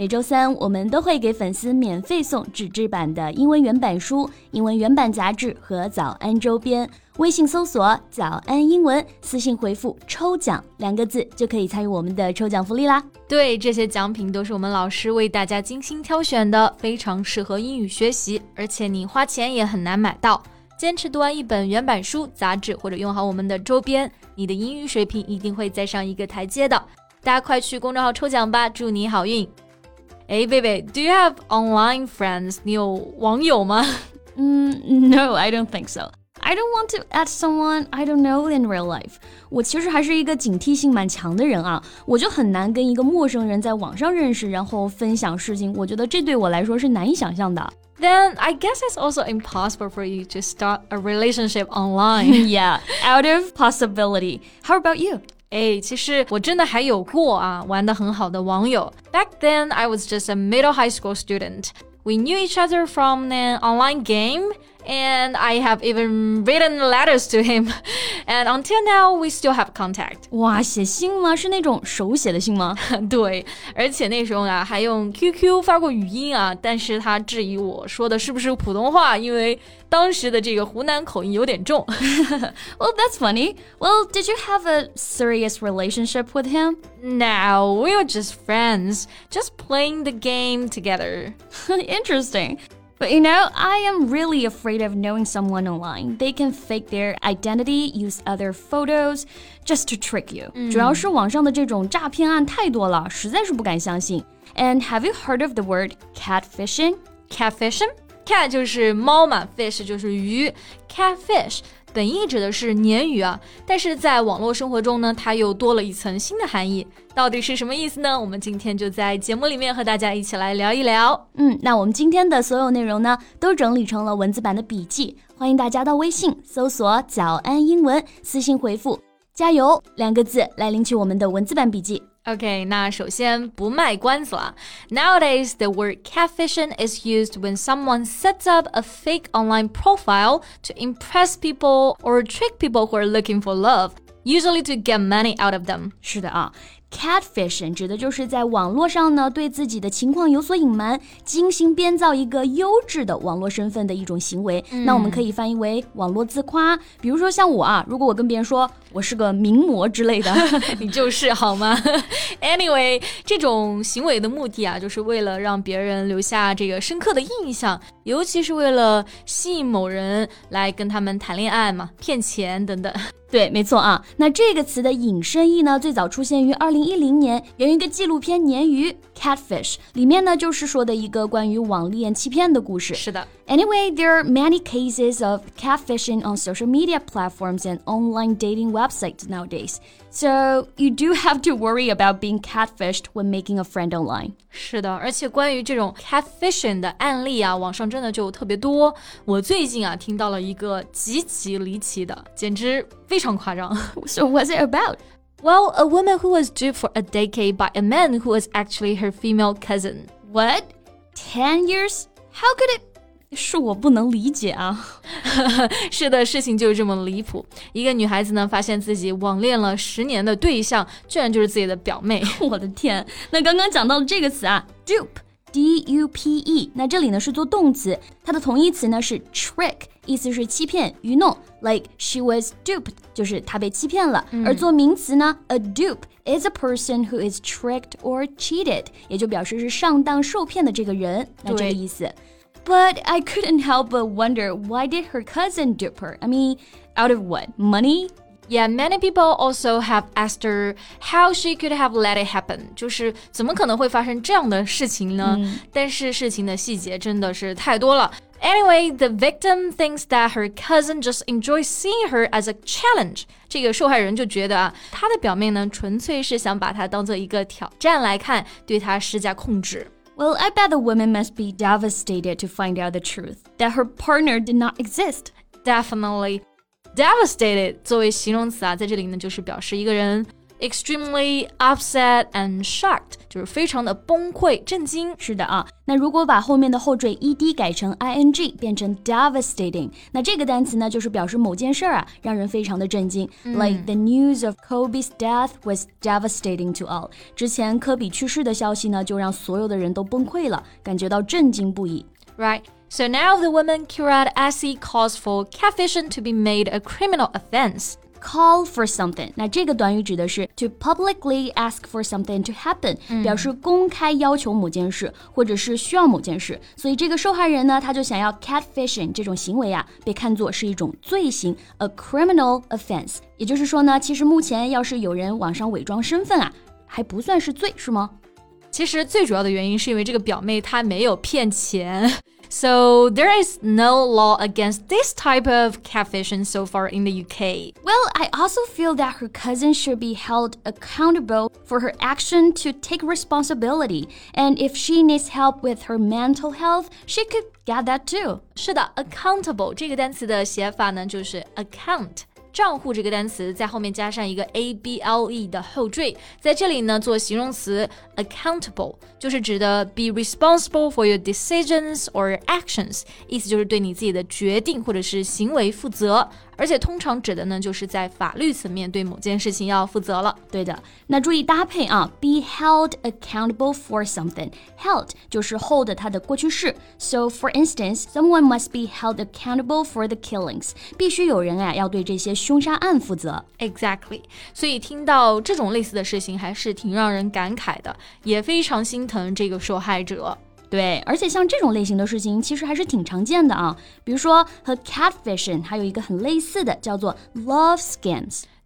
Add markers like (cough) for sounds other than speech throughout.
每周三我们都会给粉丝免费送纸质版的英文原版书、英文原版杂志和早安周边。微信搜索“早安英文”，私信回复“抽奖”两个字就可以参与我们的抽奖福利啦。对，这些奖品都是我们老师为大家精心挑选的，非常适合英语学习，而且你花钱也很难买到。坚持读完一本原版书、杂志，或者用好我们的周边，你的英语水平一定会再上一个台阶的。大家快去公众号抽奖吧，祝你好运！哎，贝贝，Do you have online friends？你有网友吗？嗯，No，I don't think so. I don't want to add someone I don't know in real life。我其实还是一个警惕性蛮强的人啊，我就很难跟一个陌生人在网上认识，然后分享事情。我觉得这对我来说是难以想象的。Then I guess it's also impossible for you to start a relationship online. (laughs) yeah, out of possibility. How about you? 哎，其实我真的还有过啊，玩的很好的网友。Back then, I was just a middle high school student. We knew each other from an online game and I have even written letters to him. (laughs) And until now, we still have contact. (laughs) 哇，写信吗？是那种手写的信吗？对，而且那时候啊，还用 QQ (laughs) 发过语音啊。但是他质疑我说的是不是普通话，因为当时的这个湖南口音有点重。well, that's funny. Well, did you have a serious relationship with him? No, we were just friends, just playing the game together. Interesting. But you know, I am really afraid of knowing someone online. They can fake their identity, use other photos just to trick you. 主要是网上的这种诈骗案太多了，实在是不敢相信。And have you heard of the word catfishing? Catfishing? Cat 就是猫嘛，fish 就是鱼，catfish 本意指的是鲶鱼啊，但是在网络生活中呢，它又多了一层新的含义。到底是什么意思呢？我们今天就在节目里面和大家一起来聊一聊。嗯，那我们今天的所有内容呢，都整理成了文字版的笔记，欢迎大家到微信搜索“早安英文”，私信回复“加油”两个字来领取我们的文字版笔记。Okay, 那首先不卖关子了。Nowadays, the word catfishing is used when someone sets up a fake online profile to impress people or trick people who are looking for love, usually to get money out of them. 是的啊。 Catfishing 指的就是在网络上呢，对自己的情况有所隐瞒，精心编造一个优质的网络身份的一种行为。嗯、那我们可以翻译为网络自夸。比如说像我啊，如果我跟别人说我是个名模之类的，(laughs) 你就是好吗？Anyway，这种行为的目的啊，就是为了让别人留下这个深刻的印象，尤其是为了吸引某人来跟他们谈恋爱嘛，骗钱等等。(laughs) 对，没错啊。那这个词的引申义呢，最早出现于二零一零年，源于一个纪录片《鲶鱼》（Catfish） 里面呢，就是说的一个关于网恋欺骗的故事。是的。Anyway, there are many cases of catfishing on social media platforms and online dating websites nowadays. So you do (laughs) have to worry about being catfished when making a friend online. 是的，而且关于这种 (laughs) catfishing 的案例啊，网上真的就特别多。我最近啊听到了一个极其离奇的，简直非常夸张。So what's it about? Well, a woman who was duped for a decade by a man who was actually her female cousin. What? Ten years? How could it 是我不能理解啊！(laughs) 是的，事情就是这么离谱。一个女孩子呢，发现自己网恋了十年的对象，居然就是自己的表妹。(laughs) 我的天！那刚刚讲到的这个词啊，dupe，d u p e，那这里呢是做动词，它的同义词呢是 trick，意思是欺骗、愚弄。Like she was duped，就是她被欺骗了。而做名词呢，a dupe is a person who is tricked or cheated，也就表示是上当受骗的这个人。那这个意思。But I couldn't help but wonder why did her cousin dupe her? I mean, out of what? Money? Yeah, many people also have asked her how she could have let it happen，就是怎么可能会发生这样的事情呢？嗯、但是事情的细节真的是太多了。Anyway, the victim thinks that her cousin just enjoys seeing her as a challenge. 这个受害人就觉得啊，她的表妹呢，纯粹是想把她当做一个挑战来看，对她施加控制。 well, I bet the woman must be devastated to find out the truth that her partner did not exist. Definitely. Devastated 作为形容词啊，在这里呢，就是表示一个人 extremely upset and shocked，就是非常的崩溃、震惊。是的啊，那如果把后面的后缀 ed 改成 ing，变成 devastating，那这个单词呢，就是表示某件事儿啊，让人非常的震惊。嗯、like the news of Kobe's death was devastating to all。之前科比去世的消息呢，就让所有的人都崩溃了，感觉到震惊不已。Right. So now the woman Kirat Assi calls for catfishing to be made a criminal offense. Call for something，那这个短语指的是 to publicly ask for something to happen，、嗯、表示公开要求某件事，或者是需要某件事。所以这个受害人呢，他就想要 catfishing 这种行为啊，被看作是一种罪行，a criminal offense。也就是说呢，其实目前要是有人网上伪装身份啊，还不算是罪，是吗？其实最主要的原因是因为这个表妹她没有骗钱。So there is no law against this type of catfishing so far in the UK. Well, I also feel that her cousin should be held accountable for her action to take responsibility. And if she needs help with her mental health, she could get that too. 是的，accountable 这个单词的写法呢，就是 account。 账户这个单词在后面加上一个 a b l e 的后缀，在这里呢做形容词 accountable，就是指的 be responsible for your decisions or actions，意思就是对你自己的决定或者是行为负责。而且通常指的呢，就是在法律层面对某件事情要负责了。对的，那注意搭配啊，be held accountable for something。held 就是 hold 它的过去式。So for instance, someone must be held accountable for the killings。必须有人啊要对这些 凶杀案负责。Exactly。所以听到这种类似的事情，还是挺让人感慨的，也非常心疼这个受害者。对，而且像这种类型的事情，其实还是挺常见的啊。比如说和 catfishing 还有一个很类似的，叫做 love scams。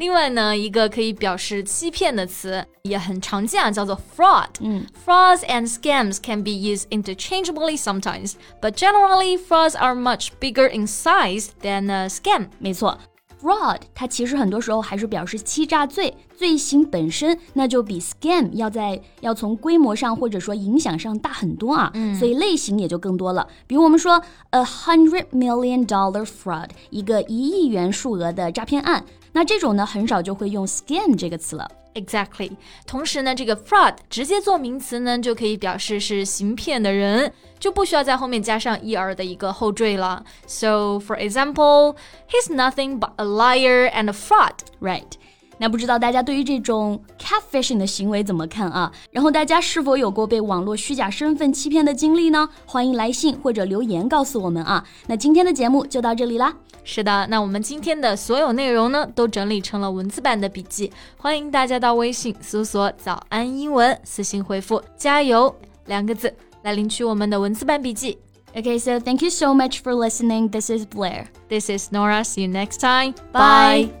另外呢，一个可以表示欺骗的词也很常见啊，叫做 fraud。嗯，frauds and scams can be used interchangeably sometimes, but generally frauds are much bigger in size than a scam。没错。 fraud 它其实很多时候还是表示欺诈罪，罪行本身那就比 scam 要在要从规模上或者说影响上大很多啊，嗯、所以类型也就更多了。比如我们说 a hundred million dollar fraud，一个一亿元数额的诈骗案。那这种呢，很少就会用 scam 这个词了。Exactly。同时呢，这个 fraud 直接做名词呢，就可以表示是行骗的人，就不需要在后面加上 er 的一个后缀了。So for example, he's nothing but a liar and a fraud. Right. 那不知道大家对于这种 catfishing 的行为怎么看啊？然后大家是否有过被网络虚假身份欺骗的经历呢？欢迎来信或者留言告诉我们啊！那今天的节目就到这里啦。是的，那我们今天的所有内容呢，都整理成了文字版的笔记，欢迎大家到微信搜索“早安英文”，私信回复“加油”两个字来领取我们的文字版笔记。Okay, so thank you so much for listening. This is Blair. This is Nora. See you next time. Bye.